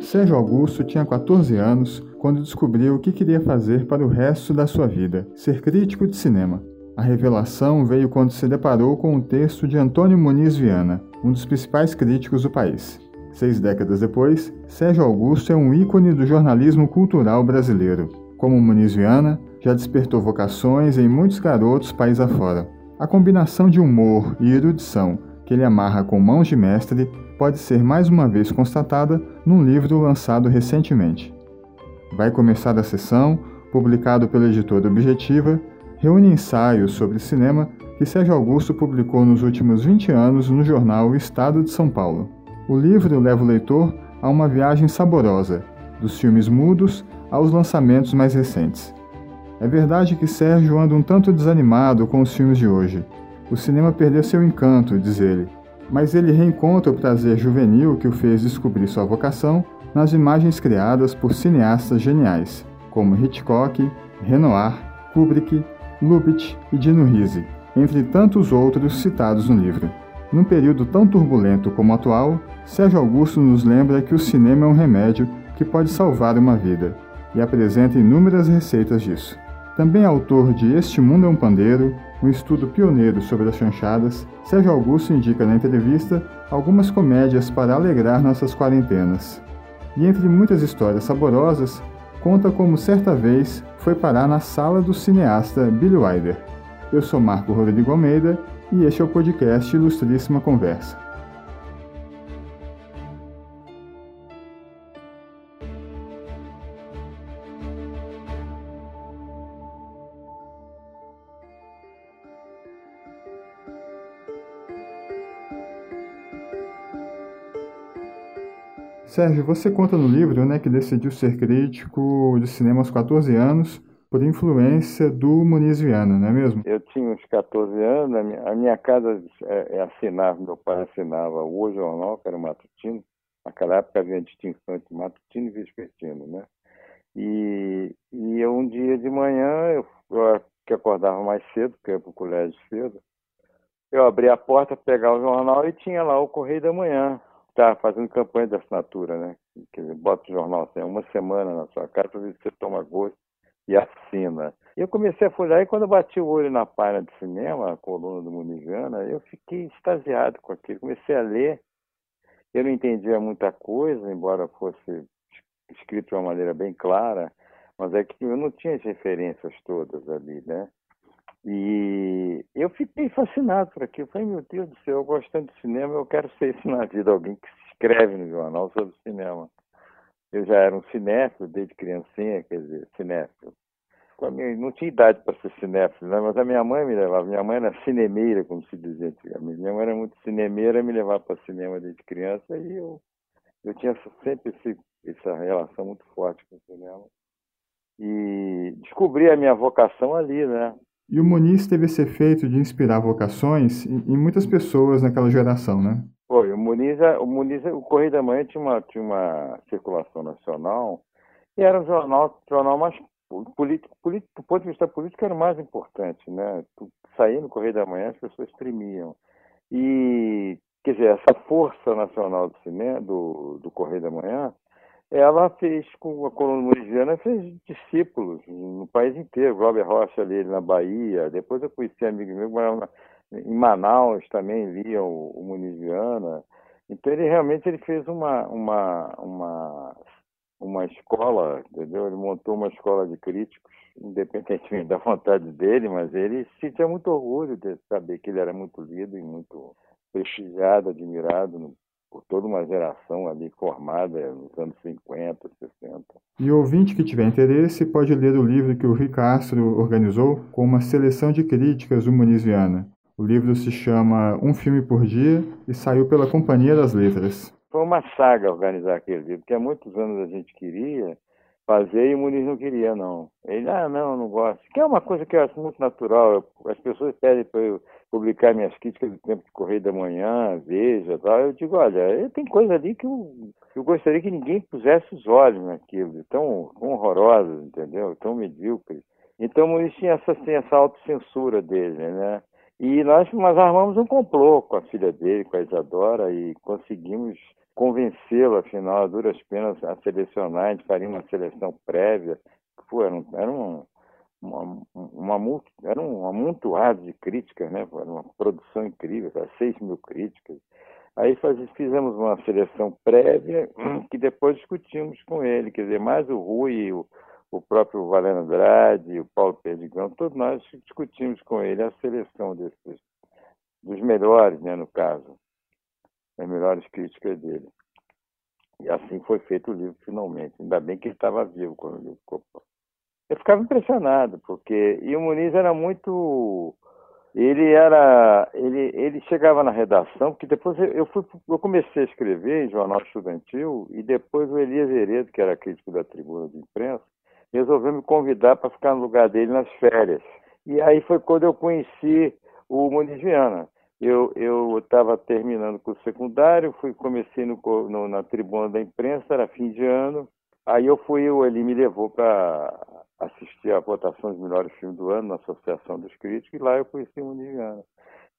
Sérgio Augusto tinha 14 anos quando descobriu o que queria fazer para o resto da sua vida: ser crítico de cinema. A revelação veio quando se deparou com um texto de Antônio Muniz Viana, um dos principais críticos do país. Seis décadas depois, Sérgio Augusto é um ícone do jornalismo cultural brasileiro. Como Muniz Viana, já despertou vocações em muitos garotos país afora. A combinação de humor e erudição que ele amarra com mãos de mestre pode ser mais uma vez constatada num livro lançado recentemente. Vai começar a sessão, publicado pela editora Objetiva, reúne ensaios sobre cinema que Sérgio Augusto publicou nos últimos 20 anos no jornal Estado de São Paulo. O livro leva o leitor a uma viagem saborosa, dos filmes mudos aos lançamentos mais recentes. É verdade que Sérgio anda um tanto desanimado com os filmes de hoje. O cinema perdeu seu encanto, diz ele, mas ele reencontra o prazer juvenil que o fez descobrir sua vocação nas imagens criadas por cineastas geniais, como Hitchcock, Renoir, Kubrick, Lubitsch e Dino Risi, entre tantos outros citados no livro. Num período tão turbulento como o atual, Sérgio Augusto nos lembra que o cinema é um remédio que pode salvar uma vida, e apresenta inúmeras receitas disso. Também autor de Este Mundo é um Pandeiro, um estudo pioneiro sobre as chanchadas, Sérgio Augusto indica na entrevista algumas comédias para alegrar nossas quarentenas. E entre muitas histórias saborosas, conta como certa vez foi parar na sala do cineasta Billy Wilder. Eu sou Marco Rodrigo Almeida e este é o podcast Ilustríssima Conversa. Sérgio, você conta no livro né, que decidiu ser crítico de cinema aos 14 anos por influência do Muniz Viana, não é mesmo? Eu tinha uns 14 anos, a minha, casa é, é assinava, meu pai assinava o Jornal, que era o matutino. Naquela época havia distinção entre matutino e vespertino, né? E, e um dia de manhã, eu, eu que acordava mais cedo, porque ia para o colégio cedo, eu abri a porta, pegar o jornal e tinha lá o Correio da Manhã está fazendo campanha de assinatura, né? Quer dizer, bota o jornal assim, uma semana na sua casa para ver se você toma gosto e assina. E eu comecei a folhear e quando eu bati o olho na página de cinema, a coluna do Muniviana, eu fiquei extasiado com aquilo. Comecei a ler. Eu não entendia muita coisa, embora fosse escrito de uma maneira bem clara, mas é que eu não tinha as referências todas ali, né? E eu fiquei fascinado por aquilo. Falei, meu Deus do céu, eu gosto tanto de cinema, eu quero ser isso na vida, alguém que escreve no jornal sobre cinema. Eu já era um cinéfilo desde criancinha, quer dizer, cinéfilo. Não tinha idade para ser cinéfilo, né? mas a minha mãe me levava. Minha mãe era cinemeira, como se dizia antigamente. Minha mãe era muito cinemeira, me levava para cinema desde criança e eu, eu tinha sempre esse, essa relação muito forte com o cinema. E descobri a minha vocação ali, né? E o Muniz teve esse efeito de inspirar vocações em muitas pessoas naquela geração, né? Foi, o Muniz, é, o Muniz, o Correio da Manhã tinha uma, tinha uma circulação nacional e era um jornal, jornal mais político, político, do ponto de vista político era o mais importante, né? Sair no Correio da Manhã as pessoas tremiam. E, quer dizer, essa força nacional do cinema, do, do Correio da Manhã, ela fez com a coluna morigiana, fez discípulos no país inteiro. Glauber Rocha ali na Bahia, depois eu conheci amigos meus que em Manaus também liam o, o Muniziana. Então ele realmente ele fez uma, uma, uma, uma escola, entendeu? Ele montou uma escola de críticos, independentemente da vontade dele, mas ele sentia muito orgulho de saber que ele era muito lido e muito prestigiado, admirado no por toda uma geração ali formada nos anos 50, 60. E o ouvinte que tiver interesse pode ler o livro que o Rui Castro organizou com uma seleção de críticas humaniziana. O livro se chama Um Filme por Dia e saiu pela Companhia das Letras. Foi uma saga organizar aquele livro, porque há muitos anos a gente queria fazer e o Muniz não queria, não. Ele, ah, não, não gosto. Que é uma coisa que eu acho muito natural. As pessoas pedem para eu publicar minhas críticas do tempo de Correio da Manhã, Veja tal. Eu digo, olha, tem coisa ali que eu, eu gostaria que ninguém pusesse os olhos naquilo, tão, horrorosa, entendeu? Tão medíocre. Então o Muniz tinha essa, assim, essa autocensura dele, né? E nós, nós armamos um complô com a filha dele, com a Isadora, e conseguimos convencê-la, afinal, a duras penas, a selecionar, a gente faria uma seleção prévia. Pô, era um, era um uma, uma, era um amontoado de críticas, né? Era uma produção incrível, 6 mil críticas. Aí faz, fizemos uma seleção prévia que depois discutimos com ele, quer dizer, mais o Rui, o, o próprio Valeno Andrade, o Paulo Perdigão, todos nós discutimos com ele a seleção desses, dos melhores, né, no caso, as melhores críticas dele. E assim foi feito o livro finalmente. Ainda bem que ele estava vivo quando o livro ficou eu ficava impressionado, porque e o Muniz era muito ele era ele ele chegava na redação porque depois eu fui eu comecei a escrever em jornal estudantil e depois o Elias Heredo que era crítico da Tribuna de Imprensa resolveu me convidar para ficar no lugar dele nas férias. E aí foi quando eu conheci o Muniz Viana. Eu eu estava terminando com o secundário fui comecei no, no, na Tribuna da Imprensa era fim de ano aí eu fui ele me levou para assisti à votação dos melhores filmes do ano na Associação dos Críticos e lá eu conheci o Muniz.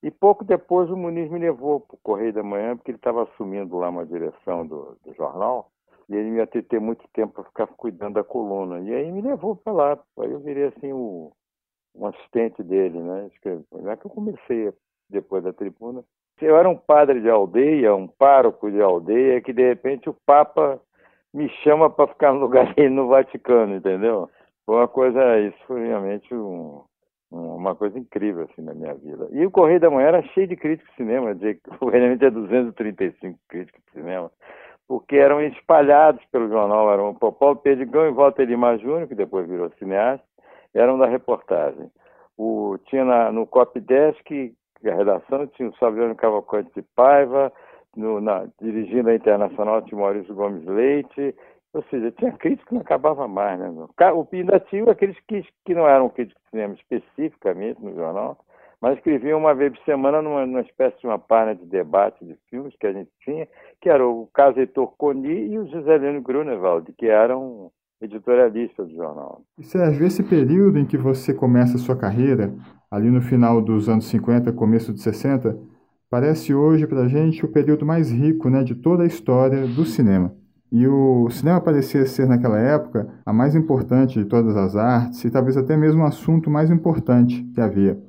E pouco depois o Muniz me levou para o Correio da Manhã, porque ele estava assumindo lá uma direção do, do jornal e ele ia ter, ter muito tempo para ficar cuidando da coluna. E aí me levou para lá. Aí eu virei assim o, um assistente dele, né? Já que eu comecei depois da tribuna. Eu era um padre de aldeia, um pároco de aldeia, que de repente o Papa me chama para ficar no lugar dele no Vaticano, entendeu? Foi uma coisa, isso foi realmente um, uma coisa incrível assim na minha vida. E o Correio da Manhã era cheio de críticos de cinema, de, realmente é 235 críticos de cinema, porque eram espalhados pelo jornal, eram o Paulo Perdigão e Walter Lima Júnior, que depois virou cineasta, eram da reportagem. O, tinha na, no Cop Desk, a redação, tinha o Saviano Cavalcante de Paiva, no, na, dirigindo a Internacional tinha Maurício Gomes Leite, ou seja, tinha crítico que não acabava mais, né? O tinha aqueles que, que não eram críticos de cinema especificamente no jornal, mas escreviam uma vez por semana numa, numa espécie de uma página de debate de filmes que a gente tinha, que era o caso Heitor Coni e o Giselino Grunewald, que eram editorialistas do jornal. E Sérgio, esse período em que você começa a sua carreira, ali no final dos anos 50, começo de 60, parece hoje para a gente o período mais rico né, de toda a história do cinema. E o cinema parecia ser, naquela época, a mais importante de todas as artes e talvez até mesmo o assunto mais importante que havia.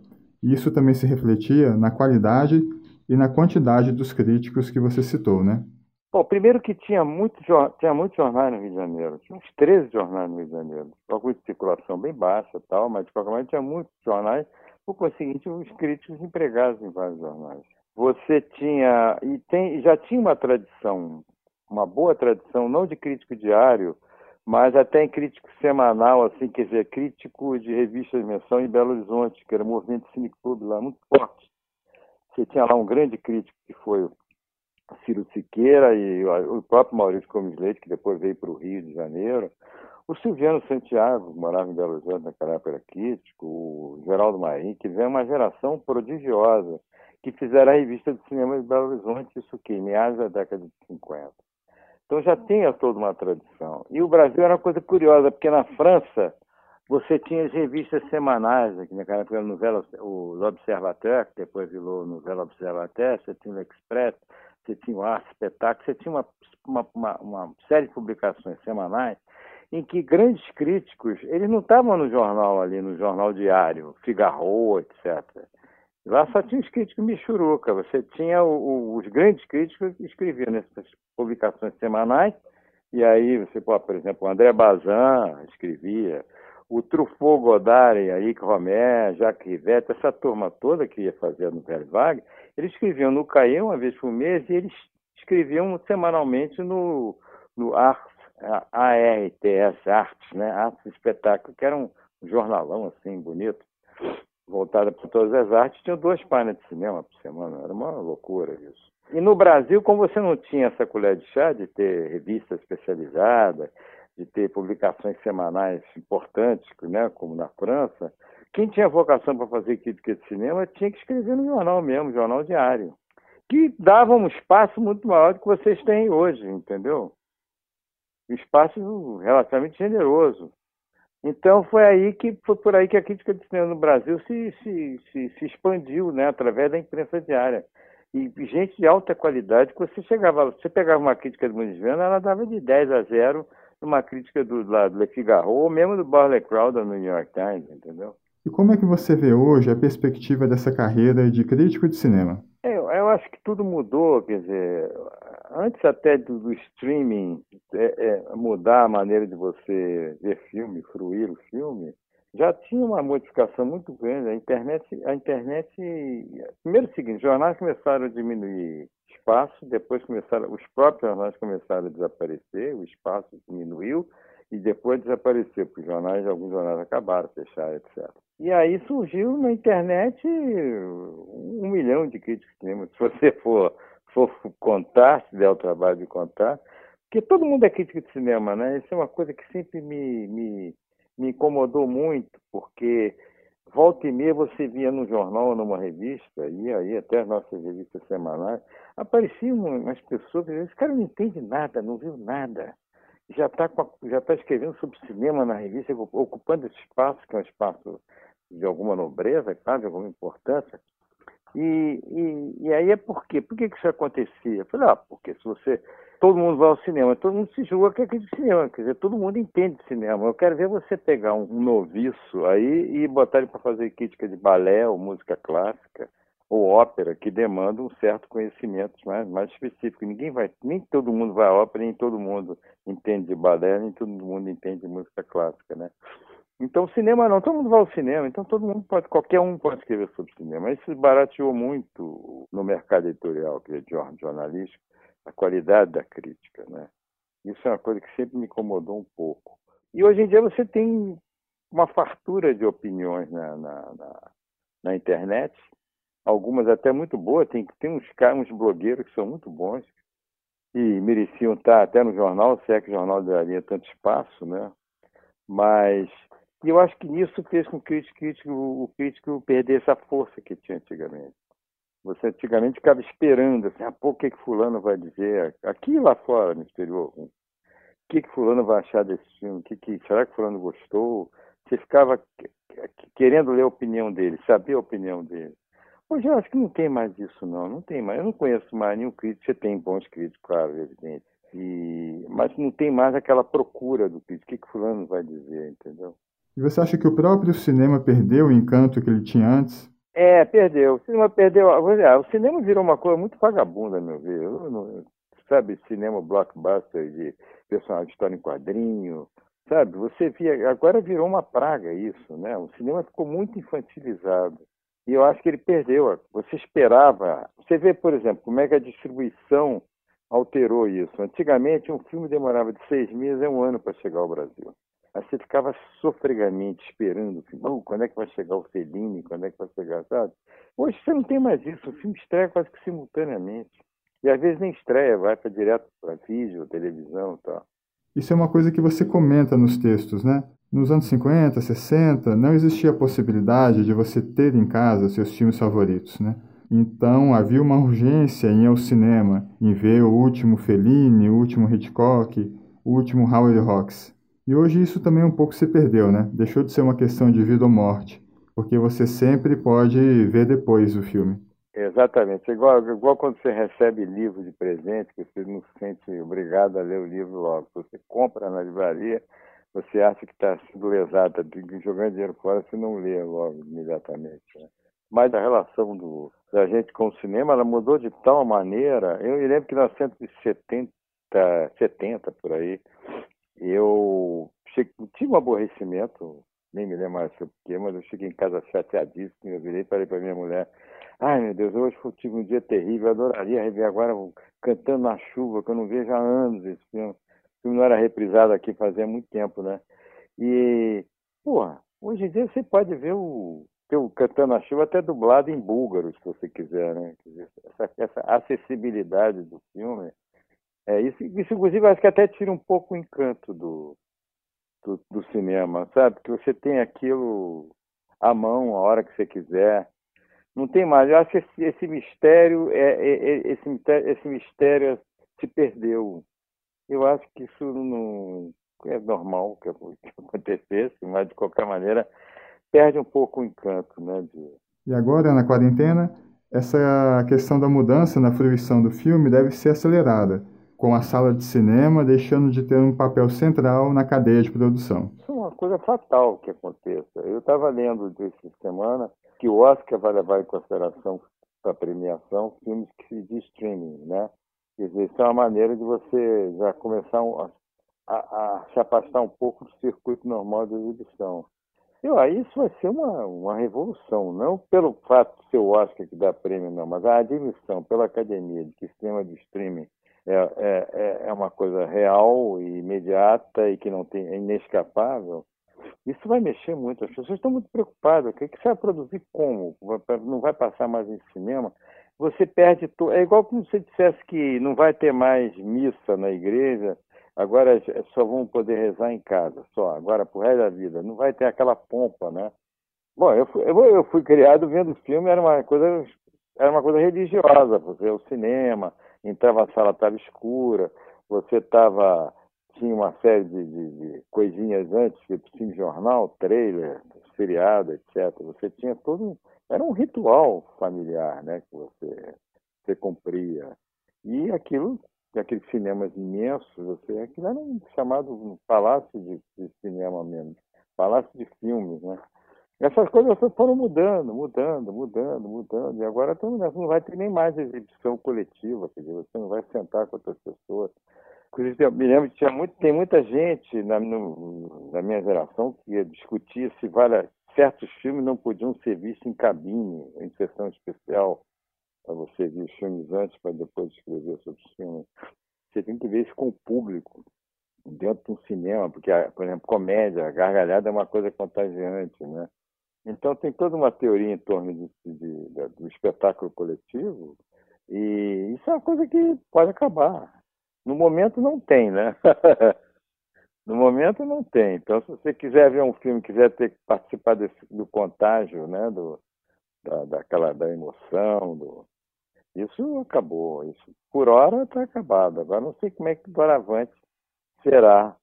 E isso também se refletia na qualidade e na quantidade dos críticos que você citou, né? Bom, primeiro que tinha muitos tinha muito jornais no Rio de Janeiro, tinha uns 13 jornais no Rio de Janeiro, alguns de circulação bem baixa tal, mas de qualquer maneira tinha muitos jornais, por conseguinte, os críticos empregados em vários jornais. Você tinha, e tem, já tinha uma tradição uma boa tradição, não de crítico diário, mas até em crítico semanal, assim, quer dizer, crítico de revista de menção em Belo Horizonte, que era o movimento Cine Clube lá, muito forte. Você tinha lá um grande crítico que foi o Ciro Siqueira e o próprio Maurício Gomes Leite, que depois veio para o Rio de Janeiro. O Silviano Santiago, que morava em Belo Horizonte naquela época, era crítico. O Geraldo Marim, que veio uma geração prodigiosa, que fizeram a revista de cinema de Belo Horizonte, isso que, meados da década de 50. Então já tinha toda uma tradição. E o Brasil era uma coisa curiosa, porque na França você tinha as revistas semanais, aqui naquela época novela, o L'Observateur, que depois virou Novela Observateur, você tinha o Express, você tinha o Arte Espetáculo, você tinha uma, uma, uma, uma série de publicações semanais em que grandes críticos, eles não estavam no jornal ali, no jornal diário, Figaro, etc. Lá só tinha os críticos Michuruca, você tinha o, o, os grandes críticos que escreviam nessas publicações semanais, e aí você pode, por exemplo, o André Bazin escrevia, o Truffaut Godard, Henrique Romé, Jacques Rivette, essa turma toda que ia fazer a novela Vague, eles escreviam no Caê uma vez por mês e eles escreviam semanalmente no, no Arts, ARTS, Artes, né? Artes Espetáculo, que era um jornalão assim, bonito voltada para todas as artes, tinha duas páginas de cinema por semana. Era uma loucura isso. E no Brasil, como você não tinha essa colher de chá de ter revista especializada, de ter publicações semanais importantes, né, como na França, quem tinha vocação para fazer crítica de cinema tinha que escrever no jornal mesmo, jornal diário, que dava um espaço muito maior do que vocês têm hoje, entendeu? Um espaço relativamente generoso Então foi aí que foi por aí que a crítica de cinema no Brasil se, se, se, se expandiu, né, através da imprensa diária. E gente de alta qualidade, que você chegava, você pegava uma crítica do Muniz Viana, ela dava de 10 a 0 numa crítica do, do Le Figaro, ou mesmo do Barley Crowder no New York Times, entendeu? E como é que você vê hoje a perspectiva dessa carreira de crítico de cinema? Eu, eu acho que tudo mudou, quer dizer, antes até do, do streaming é, é, mudar a maneira de você ver filme, fruir o filme, já tinha uma modificação muito grande. A internet, a internet, primeiro o seguinte, jornais começaram a diminuir espaço, depois começaram, os próprios jornais começaram a desaparecer, o espaço diminuiu e depois desapareceu, porque jornais, alguns jornais acabaram, fecharam, etc. E aí surgiu na internet um milhão de críticos de cinema. Se você for, for contar, se der o trabalho de contar, porque todo mundo é crítico de cinema, né? Isso é uma coisa que sempre me, me, me incomodou muito, porque volta e meia você via num jornal ou numa revista, e aí até as nossas revistas semanais, apareciam umas pessoas, esse cara não entende nada, não viu nada já está já tá escrevendo sobre cinema na revista, ocupando esse espaço, que é um espaço de alguma nobreza, claro, de alguma importância. E, e, e aí é por quê? Por que, que isso acontecia? Eu falei, ah, porque se você. Todo mundo vai ao cinema, todo mundo se julga que é de cinema, quer dizer, todo mundo entende de cinema. Eu quero ver você pegar um, noviço aí e botar ele para fazer crítica de balé ou música clássica ou ópera, que demanda um certo conhecimento mais, mais específico. Ninguém vai, nem todo mundo vai à ópera, nem todo mundo entende de balé, nem todo mundo entende de música clássica, né? Então, cinema não, todo mundo vai ao cinema, então todo mundo pode, qualquer um pode escrever sobre cinema. Isso barateou muito no mercado editorial, que é jornalístico, a qualidade da crítica, né? Isso é uma coisa que sempre me incomodou um pouco. E hoje em dia você tem uma fartura de opiniões na, na, na, na internet, algumas até muito boas, tem, tem uns, uns blogueiros que são muito bons e mereciam estar até no jornal, se é que o jornal daria tanto espaço, né? Mas e eu acho que isso fez com que o crítico, o crítico perdesse a força que tinha antigamente. Você antigamente ficava esperando, assim, ah, pô, o que, que fulano vai dizer? Aqui lá fora, no exterior, o que, que fulano vai achar desse filme? Que, que, será que fulano gostou? Você ficava querendo ler a opinião dele, saber a opinião dele. Hoje eu acho que não tem mais isso, não. Não tem mais. Eu não conheço mais nenhum crítico. Você tem bons críticos, claro, evidente. E... Mas não tem mais aquela procura do crítico. O que, que fulano vai dizer, entendeu? E você acha que o próprio cinema perdeu o encanto que ele tinha antes? É, perdeu. O cinema perdeu. O cinema virou uma coisa muito vagabunda, meu ver. Sabe, cinema blockbuster de personagem de história em quadrinho, sabe? Você via. Agora virou uma praga isso, né? O cinema ficou muito infantilizado. E eu acho que ele perdeu. Você esperava. Você vê, por exemplo, como é que a distribuição alterou isso. Antigamente, um filme demorava de seis meses a um ano para chegar ao Brasil. Aí você ficava sofregamente esperando, oh, quando é que vai chegar o Fellini, quando é que vai chegar, sabe? Hoje você não tem mais isso, o filme estreia quase que simultaneamente. E às vezes nem estreia, vai para direto para vídeo, televisão e tal. Isso é uma coisa que você comenta nos textos, né? Nos anos 50, 60, não existia a possibilidade de você ter em casa seus filmes favoritos, né? Então havia uma urgência em ir ao cinema, em ver o último Fellini, o último Hitchcock, o último Howard Hawks. E hoje isso também um pouco se perdeu, né? Deixou de ser uma questão de vida ou morte, porque você sempre pode ver depois o filme. Exatamente. Igual, igual quando você recebe livro de presente, que você não se sente obrigado a ler o livro logo. Você compra na livraria, você acha que está sendo lesado, está jogando dinheiro fora, você não lê logo imediatamente. Né? Mas a relação do, da gente com o cinema, ela mudou de tal maneira. Eu me lembro que em 1970, 70 por aí, eu tive um aborrecimento, nem me lembro mais porquê, mas eu cheguei em casa chateadíssimo, eu virei e falei para minha mulher, ai meu Deus, hoje eu tive um dia terrível, eu adoraria rever agora Cantando na Chuva, que eu não vejo há anos esse filme. O filme não era reprisado aqui fazia muito tempo, né? E, porra, hoje em dia você pode ver o, o Cantando na Chuva até dublado em búlgaro, se você quiser, né? Essa, essa acessibilidade do filme é, isso, isso, inclusive, acho que até tira um pouco o encanto do, do, do, cinema, sabe? Que você tem aquilo à mão, a hora que você quiser. Não tem mais. Eu acho que esse, esse mistério, é, é, é esse, esse mistério se perdeu. Eu acho que isso não. é normal que, acontecesse, mas de qualquer maneira perde um pouco o encanto, né? De... E agora, na quarentena, essa questão da mudança na fruição do filme deve ser acelerada, com a sala de cinema deixando de ter um papel central na cadeia de produção. Isso é uma coisa fatal que aconteça. Eu estava lendo essa semana que o Oscar vai levar em consideração para premiação filmes que de streaming, né? Quer dizer, isso é uma maneira de você já começar a, a, se afastar um pouco do circuito normal de exibição. Eu, aí isso vai ser uma, uma revolução, não pelo fato de ser o Oscar que dá prêmio, não, mas a admissão pela academia de que o sistema de streaming é, é, é, é uma coisa real e imediata e que não tem, é inescapável, isso vai mexer muito. As pessoas estão muito preocupadas. O que você vai produzir como? Não vai passar mais em cinema? Você perde. To... É igual como se você dissesse que não vai ter mais missa na igreja, agora só vão poder rezar em casa, só, agora pro resto da vida. Não vai ter aquela pompa, né? Bom, eu fui, eu fui criado vendo filme, era uma coisa, era uma coisa religiosa, você o cinema, entrava a sala estava escura, você estava tinha uma série de, de, de coisinhas antes, tipo sim jornal, trailer, seriado, etc. Você tinha todo era um ritual familiar, né, que você você cumpria. E aquilo, aqueles cinemas imensos, você, aquilo era um chamado palácio de, de cinema mesmo, palácio de filmes, né? Essas coisas foram mudando, mudando, mudando, mudando. E agora não vai ter nem mais exibição coletiva, quer dizer, você não vai sentar com outras pessoas. Inclusive, eu me lembro que tinha muito, tem muita gente na, no, na minha geração que discutia se vale, certos filmes não podiam ser vistos em cabine, em sessão especial, para você ver os filmes antes, para depois escrever sobre os filmes. Você tem que ver isso com o público, dentro de um cinema, porque, por exemplo, comédia, gargalhada é uma coisa contagiante, né? Então, tem toda uma teoria em torno de, de, de, do espetáculo coletivo, e isso é uma coisa que pode acabar. No momento não tem, né? no momento não tem. Então, se você quiser ver um filme, quiser ter participar desse, do contágio, né? Do, da, daquela, da emoção, do... isso acabou. Isso, por hora está acabado. Agora não sei como é que doravante será.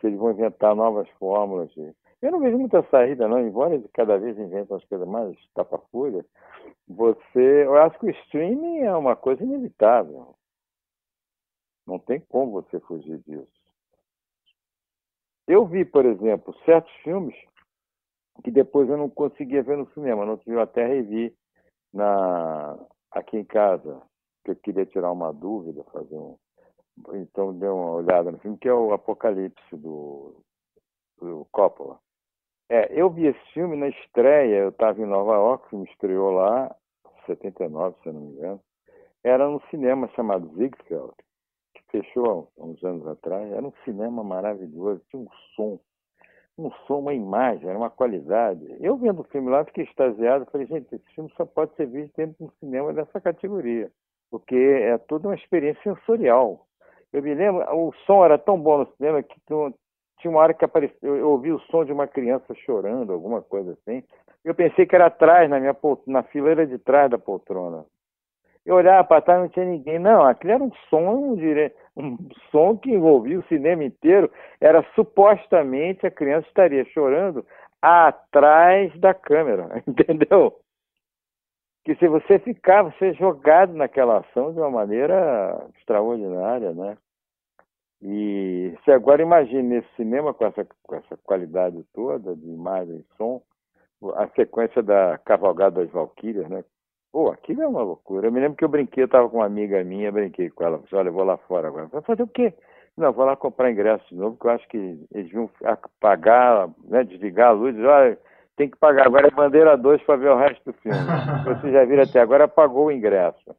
Se eles vão inventar novas fórmulas. De... Eu não vejo muita saída, não, embora cada vez inventem as coisas mais tapa-fúria. Você, eu acho que o streaming é uma coisa inevitável. Não tem como você fugir disso. Eu vi, por exemplo, certos filmes que depois eu não conseguia ver no cinema. Não tive até revi na aqui em casa, que eu queria tirar uma dúvida, fazer um. Então dei uma olhada no filme, que é o Apocalipse do, do Coppola. É, eu vi esse filme na estreia, eu estava em Nova York, o estreou lá, 79, se eu não me engano. Era num cinema chamado Ziegfeld, fechou há uns anos atrás, era um cinema maravilhoso, tinha um som, um som, uma imagem, era uma qualidade. Eu vendo o filme lá, fiquei extasiado, falei, gente, esse filme só pode ser visto dentro de um cinema dessa categoria, porque é toda uma experiência sensorial. Eu me lembro, o som era tão bom no cinema que tinha uma hora que apareceu, eu ouvi o som de uma criança chorando, alguma coisa assim. Eu pensei que era atrás, na minha na fileira de trás da poltrona. Eu olhava para trás não tinha ninguém. Não, aquilo era um som, um som que envolvia o cinema inteiro. Era supostamente a criança estaria chorando atrás da câmera, entendeu? Que se você ficar, você é jogado naquela ação de uma maneira extraordinária, né? E se agora imagine nesse cinema com essa, com essa qualidade toda de imagem e som, a sequência da Cavalgada das Valquírias, né? Pô, aquilo é uma loucura. Eu me lembro que eu brinquei, eu estava com uma amiga minha, brinquei com ela. Falei, olha, eu vou lá fora agora. Vai fazer o quê? Não, vou lá comprar ingresso de novo, porque eu acho que eles vão pagar, né, desligar a luz. Olha, tem que pagar agora é bandeira 2 para ver o resto do filme. Você já viram até agora, pagou o ingresso.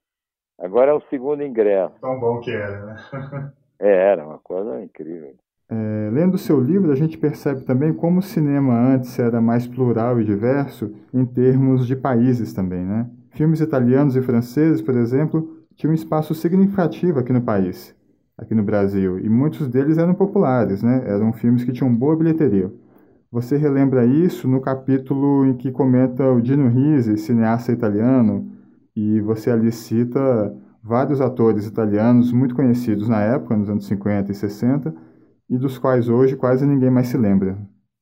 Agora é o segundo ingresso. Tão bom que era, né? é, era uma coisa incrível. É, lendo seu livro, a gente percebe também como o cinema antes era mais plural e diverso em termos de países também, né? Filmes italianos e franceses, por exemplo, tinham um espaço significativo aqui no país, aqui no Brasil, e muitos deles eram populares, né? Eram filmes que tinham boa bilheteria. Você relembra isso no capítulo em que comenta o Dino Risi, cineasta italiano, e você ali cita vários atores italianos muito conhecidos na época, nos anos 50 e 60, e dos quais hoje quase ninguém mais se lembra.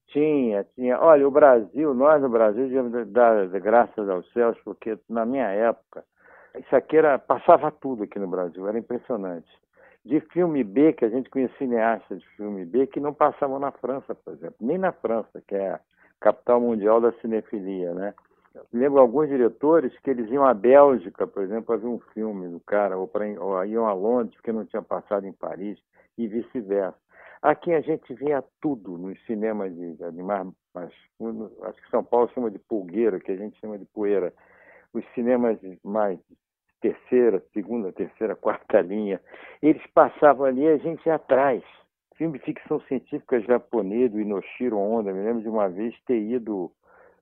Tinha, tinha. Olha, o Brasil, nós no Brasil dar graças aos céus, porque na minha época, isso aqui era, passava tudo aqui no Brasil, era impressionante. De filme B, que a gente conhecia cineastas de filme B, que não passavam na França, por exemplo, nem na França, que é a capital mundial da cinefilia, né? Lembro alguns diretores que eles iam à Bélgica, por exemplo, para ver um filme do cara, ou, pra, ou iam a Londres, porque não tinha passado em Paris, e vice-versa. Aqui a gente via tudo nos cinemas de, de mais, mais, acho que São Paulo chama de pulgueira, que a gente chama de poeira. Os cinemas mais terceira, segunda, terceira, quarta linha, eles passavam ali a gente ia atrás. Filme de ficção científica japonês, do Inoshiro Honda, me lembro de uma vez ter ido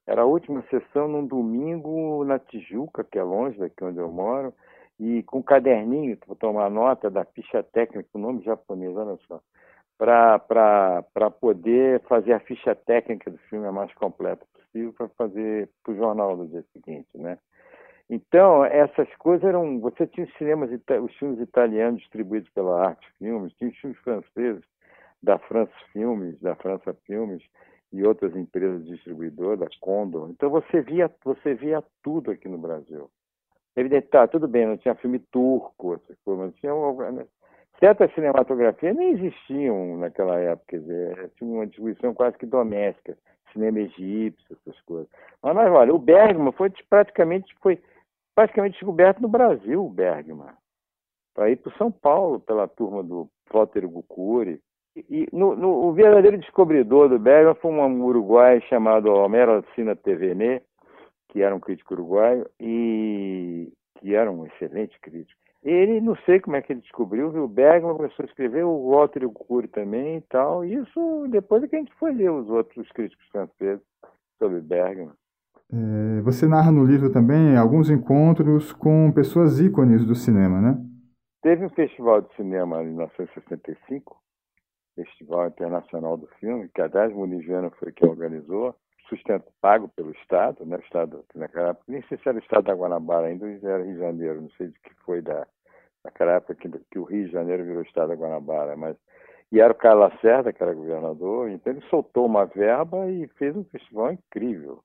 era a última sessão num domingo na Tijuca, que é longe daqui onde eu moro, e com um caderninho para tomar nota da ficha técnica, o nome japonês, olha só, para poder fazer a ficha técnica do filme a mais completa possível para fazer para o jornal do dia seguinte, né? Então, essas coisas eram. Você tinha os cinemas, os filmes italianos distribuídos pela Arte Filmes, tinha os filmes franceses da França Filmes, da França Filmes, e outras empresas distribuidoras, Condor. Então você via, você via tudo aqui no Brasil. Evidente, tá, tudo bem, não tinha filme turco, essas coisas, não tinha né? certas cinematografias nem existiam naquela época, quer dizer, tinha uma distribuição quase que doméstica, cinema egípcio, essas coisas. Mas, mas olha, o Bergman foi praticamente foi praticamente descoberto no Brasil, o Bergman, para ir para São Paulo pela turma do Plotter Gucuri. E no, no, o verdadeiro descobridor do Bergman foi um uruguaio chamado Homero Alcina Tevenet, que era um crítico uruguaio e que era um excelente crítico. Ele, não sei como é que ele descobriu, viu? O Bergman começou a escrever, o Walter Cury também e tal. E isso depois é que a gente foi ler os outros críticos franceses sobre Bergman. É, você narra no livro também alguns encontros com pessoas ícones do cinema, né? Teve um festival de cinema em 1965 Festival Internacional do Filme, que a Das Muniz foi quem organizou, sustento pago pelo Estado, né? O Estado, naquela época, nem sei se era o Estado da Guanabara ainda, ou era Rio de Janeiro, não sei de que foi da, naquela época que, que o Rio de Janeiro virou Estado da Guanabara, mas e era o Carlos Lacerda, que era governador, então ele soltou uma verba e fez um festival incrível.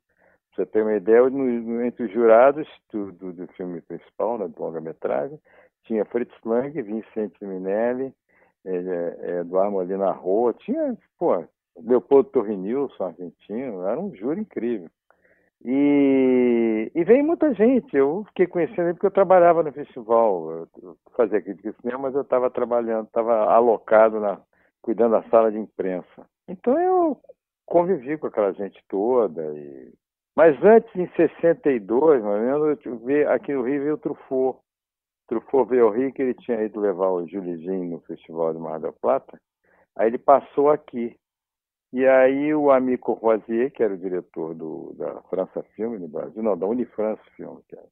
Pra você ter uma ideia, no, entre os jurados do, do, do filme principal, né, do longa-metragem, tinha Fritz Lang, Vicente Minelli, é, Eduardo Molina Rua, tinha, pô, Leopoldo Torrinilson, argentino, era um júri incrível. E, e veio muita gente, eu fiquei conhecendo ele porque eu trabalhava no festival, eu fazia crítica de cinema, mas eu estava trabalhando, estava alocado, na, cuidando da sala de imprensa. Então eu convivi com aquela gente toda. E... Mas antes, em 62, mais ou menos, eu aqui no Rio veio o Truffaut, Truffaut veio ao Rio que ele tinha ido levar o Julizinho no Festival de Mar del Plata. Aí ele passou aqui. E aí o amigo Rosier, que era o diretor do, da França Filme no Brasil, não, da Unifrance Filme, que era,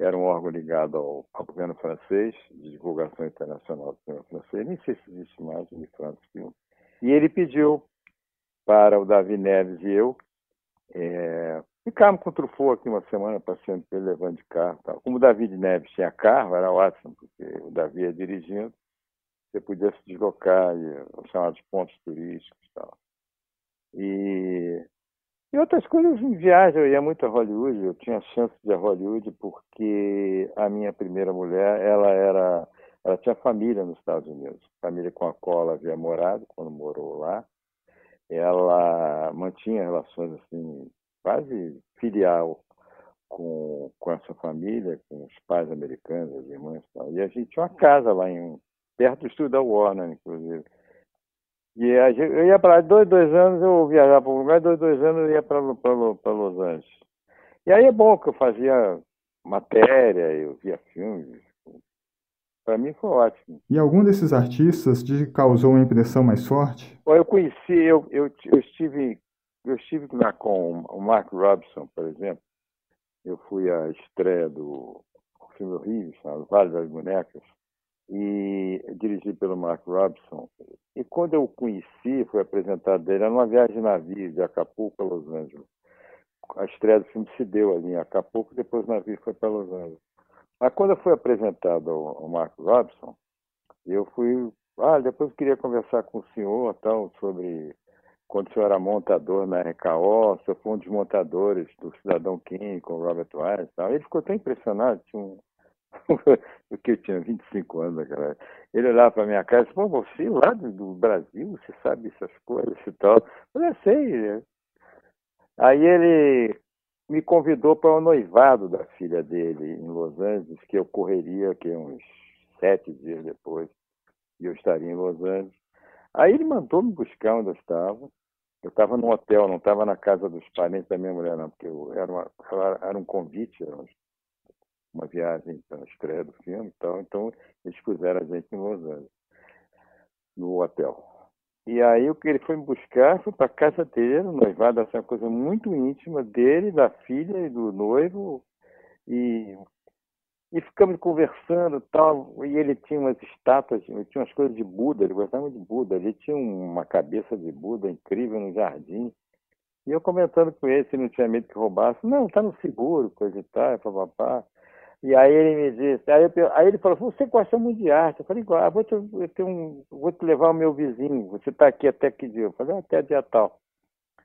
era um órgão ligado ao, ao, governo francês, de divulgação internacional do cinema francês, nem sei se existe mais Unifrance Filme. E ele pediu para o Davi Neves e eu é, Ficamos com o Truffaut aqui uma semana passeando ele, levando de carro. Tal. Como o David Neves tinha carro, era ótimo, porque o Davi ia dirigindo, você podia se deslocar, os chamados pontos turísticos e tal. E, e outras coisas em viagem, eu ia muito a Hollywood, eu tinha chance de ir a Hollywood porque a minha primeira mulher, ela era, ela tinha família nos Estados Unidos, família com a qual ela havia morado quando morou lá. Ela mantinha relações assim quase filial com, com essa família, com os pais americanos, as irmãs e tal. E a gente tinha uma casa lá em perto do estúdio da Warner, inclusive. E a eu ia para dois, dois anos eu viajava para um lugar, dois, dois anos eu ia para Los Angeles. E aí é bom que eu fazia matéria, eu via filmes. Para mim foi ótimo. E algum desses artistas te causou uma impressão mais forte? Eu conheci, eu, eu, eu estive eu estive lá com o Mark Robson, por exemplo. Eu fui à estreia do filme horrível, chamado Vale das Bonecas, e dirigi pelo Mark Robson. E quando eu o conheci, fui apresentado dele, era numa viagem de navio de Acapulco a Los Angeles. A estreia do filme se deu ali em Acapulco, depois o navio foi para Los Angeles. Mas quando fui apresentado ao, ao Mark Robson, eu fui ah, depois eu queria conversar com o senhor tal, sobre quando o senhor era montador na RKO, o senhor foi um dos montadores do Cidadão King com o Robert Wise tal. Ele ficou tão impressionado, tinha um... porque eu tinha 25 anos naquela Ele olhava para minha casa e disse, você lá do, Brasil, você sabe essas coisas e tal. Eu falei, sei. Aí ele me convidou para o noivado da filha dele em Los Angeles, que ocorreria que uns sete dias depois, e eu estaria em Los Angeles. Aí ele mandou me buscar onde eu estava. Eu estava no hotel, não estava na casa dos parentes da minha mulher, não, porque era, uma, era um convite, era uma viagem para a estreia do filme e tal. Então, eles puseram a gente em Los Angeles, no hotel. E aí o que ele foi me buscar, foi para a casa dele, o noivado, assim, uma coisa muito íntima dele, da filha e do noivo. E e ficamos conversando tal, e ele tinha umas estátuas, tinha umas coisas de Buda, ele gostava de Buda, ele tinha uma cabeça de Buda incrível no jardim. E eu comentando com ele se não tinha medo que roubasse. Não, tá no seguro, coisa e tal, papapá. E aí ele me disse, aí, eu, aí ele falou, você gosta muito de arte. Eu falei, ah, vou te, eu um, vou te levar o meu vizinho, você está aqui até que dia? Eu falei, ah, até dia tal.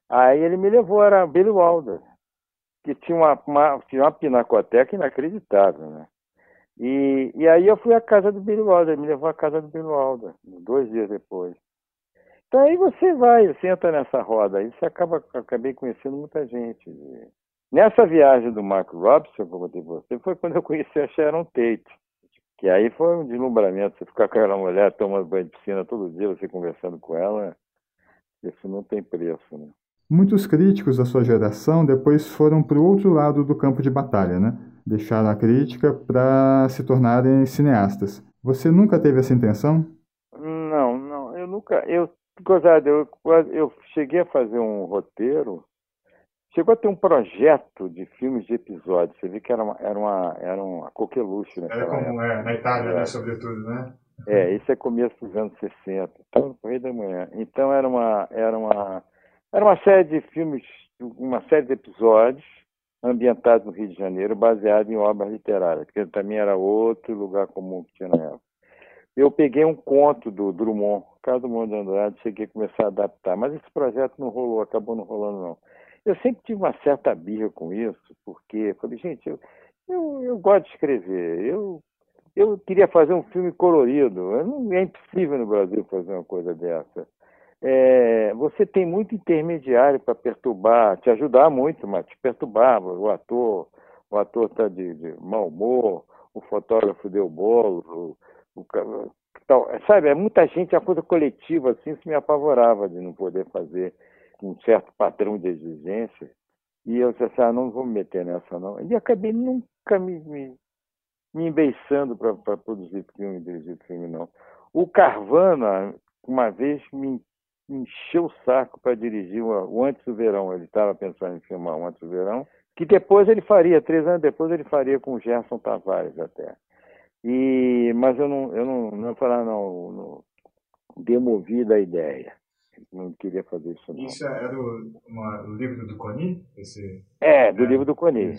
Aí ele me levou, era Billy Wilder, que tinha uma, uma, tinha uma pinacoteca inacreditável, né? E, e aí eu fui à casa do Billy Wilder, me levou à casa do Billy Wilder, dois dias depois. Então aí você vai, entra nessa roda, aí você acaba, acabei conhecendo muita gente. Nessa viagem do Mark Robson, como eu contei você, foi quando eu conheci a Sharon Tate. Que aí foi um deslumbramento, você ficar com aquela mulher tomando banho de piscina todo dia, você conversando com ela, isso não tem preço, né? Muitos críticos da sua geração depois foram para o outro lado do campo de batalha, né? deixaram a crítica para se tornarem cineastas. Você nunca teve essa intenção? Não, não. Eu nunca. Eu, eu, eu cheguei a fazer um roteiro. Chegou a ter um projeto de filmes de episódios. Você vê que era uma, era uma, era uma coqueluche, né? Era como é, na Itália, né, é. né, sobretudo, né? É, isso é começo dos anos 60. Estava no Correio da Manhã. Então era uma, era uma, era uma série de filmes, uma série de episódios ambientado no Rio de Janeiro, baseado em obras literárias, que também era outro lugar comum que tinha na época. Eu peguei um conto do Drummond, Carlos Drummond de Andrade, cheguei a começar a adaptar, mas esse projeto não rolou, acabou não rolando não. Eu sempre tive uma certa birra com isso, porque falei, gente, eu, eu, eu gosto de escrever, eu, eu queria fazer um filme colorido, não, é impossível no Brasil fazer uma coisa dessa é, você tem muito intermediário para perturbar, te ajudar muito, mas te perturbar. O ator, o ator está de, de mau humor, o fotógrafo deu bolo, o, o, tal, sabe? É muita gente, a coisa coletiva, assim, isso me apavorava de não poder fazer um certo padrão de exigência. E eu disse assim, ah, não vou me meter nessa não. E acabei nunca me, me, me embeiçando para produzir filme, dirigir filme, não. O Carvana, uma vez, me encheu o saco para dirigir o Antes do Verão. Ele estava pensando em filmar o Antes do Verão, que depois ele faria, três anos depois ele faria com o Gerson Tavares até. E, mas eu não, eu não, não falar não, não demovi da ideia. Não queria fazer isso não. Isso é do uma, livro do Coni? Esse... É, do é, livro do Coni.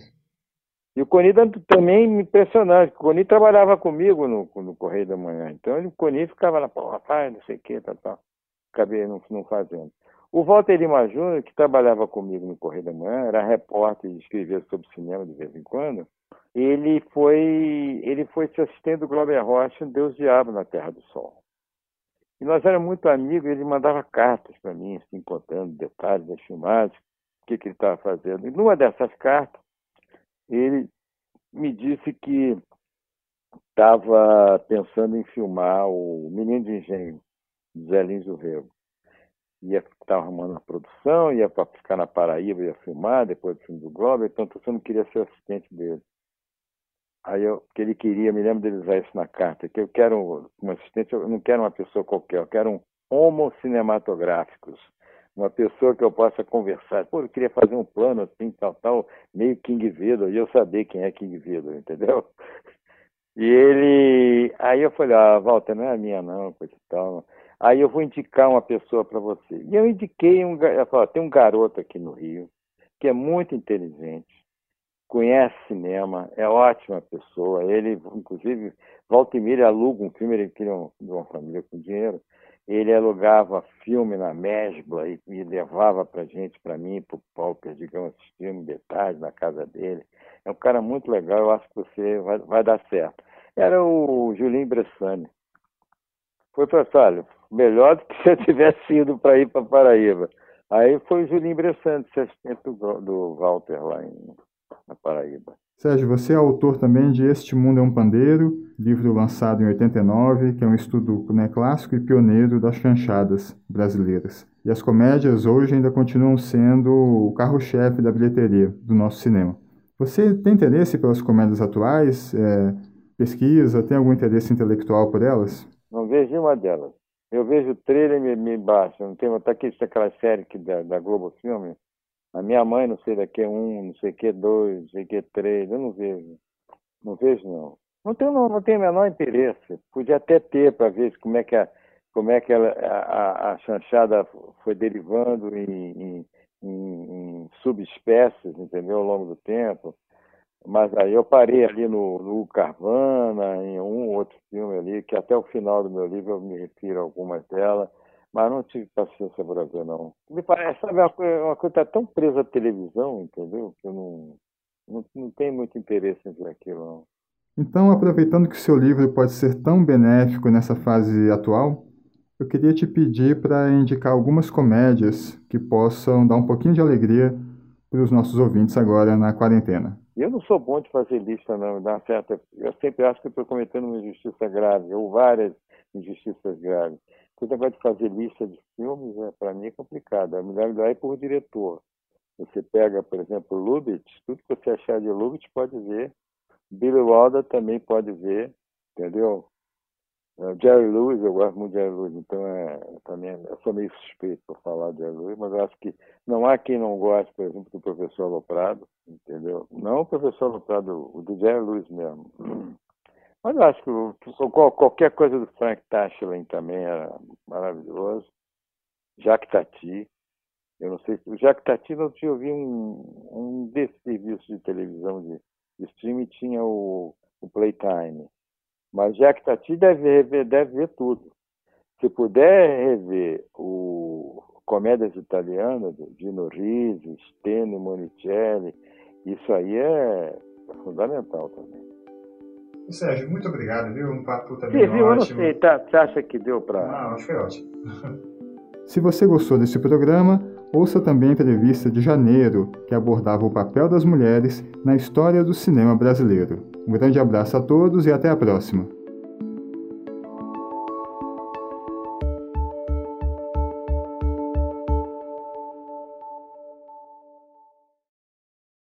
E o Coni também me impressionante. O Coni trabalhava comigo no, no Correio da Manhã. Então o Coni ficava lá, pô, rapaz, não sei o que, tal, tal acabei não, não fazendo. O Walter Lima Júnior, que trabalhava comigo no Correio da Manhã, era repórter e escrevia sobre cinema de vez em quando, ele foi, ele foi assistente do Glauber Rocha, Deus Diabo na Terra do Sol. E nós éramos muito amigos, ele mandava cartas para mim, assim, contando detalhes das filmagens, o que, que ele estava fazendo. E numa dessas cartas, ele me disse que estava pensando em filmar o Menino de Engenho, Zé Lins do Rego. Ia estar arrumando a produção, ia para ficar na Paraíba, ia filmar depois do filme do Globo, então eu não queria ser assistente dele. Aí eu, que ele queria, me lembro dele usar isso na carta, que eu quero um assistente, eu não quero uma pessoa qualquer, eu quero um homo cinematográficos, uma pessoa que eu possa conversar. Pô, eu queria fazer um plano assim, tal, tal, meio King Vidor, e eu saber quem é King Vidor, entendeu? E ele, aí eu falei, ah, Walter, não é a minha não, coisa e tal. Aí eu vou indicar uma pessoa para você. E eu indiquei um, eu falei, tem um garoto aqui no Rio que é muito inteligente, conhece cinema, é ótima pessoa. Ele, inclusive, volta e aluga um filme, ele queria um, uma família com dinheiro. Ele alugava filme na Mesbla e, e levava para gente, para mim, para o Paulo Perdigão um detalhe na casa dele. É um cara muito legal, eu acho que você vai, vai dar certo. Era o Julinho Bressani. Foi para olha, melhor do que se eu tivesse ido para ir para Paraíba. Aí foi o Julinho Bressani, assistente do, do Walter lá em, na Paraíba. Sérgio, você é autor também de Este Mundo é um Pandeiro, livro lançado em 89, que é um estudo né, clássico e pioneiro das chanchadas brasileiras. E as comédias hoje ainda continuam sendo o carro-chefe da bilheteria do nosso cinema. Você tem interesse pelas comédias atuais? É, pesquisa? Tem algum interesse intelectual por elas? Não vejo uma delas. Eu vejo o trailer e me, me baixa. Não tem tá aqui aquela série que da, da Globo Filme a minha mãe, não sei daqui é um, não sei que dois, não sei que três, eu não vejo. Não vejo, não. Não tenho, não, não tenho o menor interesse. Podia até ter para ver como é que, a, como é que ela, a, a chanchada foi derivando em, em, em, em, subespécies, entendeu, ao longo do tempo. Mas aí eu parei ali no, no Carvana, em um outro filme ali, que até o final do meu livro eu me refiro a algumas delas mas não tive paciência para ver, não. Me parece, sabe, uma coisa, uma coisa tá tão presa à televisão, entendeu? Que eu não, não, não tenho muito interesse em ver aquilo, não. Então, aproveitando que o seu livro pode ser tão benéfico nessa fase atual, eu queria te pedir para indicar algumas comédias que possam dar um pouquinho de alegria para os nossos ouvintes agora na quarentena. Eu não sou bom de fazer lista, não. Dá certa... Eu sempre acho que estou cometendo uma injustiça grave, ou várias injustiças graves. Esse negócio de fazer lista de filmes, né, para mim é complicado. É melhor ir por diretor. Você pega, por exemplo, Lubitsch, tudo que você achar de Lubitsch pode ver. Billy Wilder também pode ver, entendeu? Uh, Jerry Lewis, eu gosto muito de Jerry Lewis, então é, também eu sou meio suspeito para falar de Jerry Lewis, mas eu acho que não há quem não goste, por exemplo, do professor Loprado, entendeu? Não o professor Loprado, o do Jerry Lewis mesmo. Mas acho que qualquer coisa do Frank Tashlin também era maravilhoso. Jacques Tati. Eu não sei se o Jacques Tati não tinha ouvido um, um desses serviços de televisão de, de streaming tinha o, o Playtime. Mas Jacques Tati deve rever, deve ver tudo. Se puder rever o comédias italianas, Dino Risi, Steno Monicelli, isso aí é fundamental também. Sérgio, muito obrigado, viu? Um papo também Sim, viu? ótimo. Eu não sei, tá? Você acha que deu para... Ah, acho que foi ótimo. Se você gostou desse programa, ouça também a entrevista de janeiro, que abordava o papel das mulheres na história do cinema brasileiro. Um grande abraço a todos e até a próxima.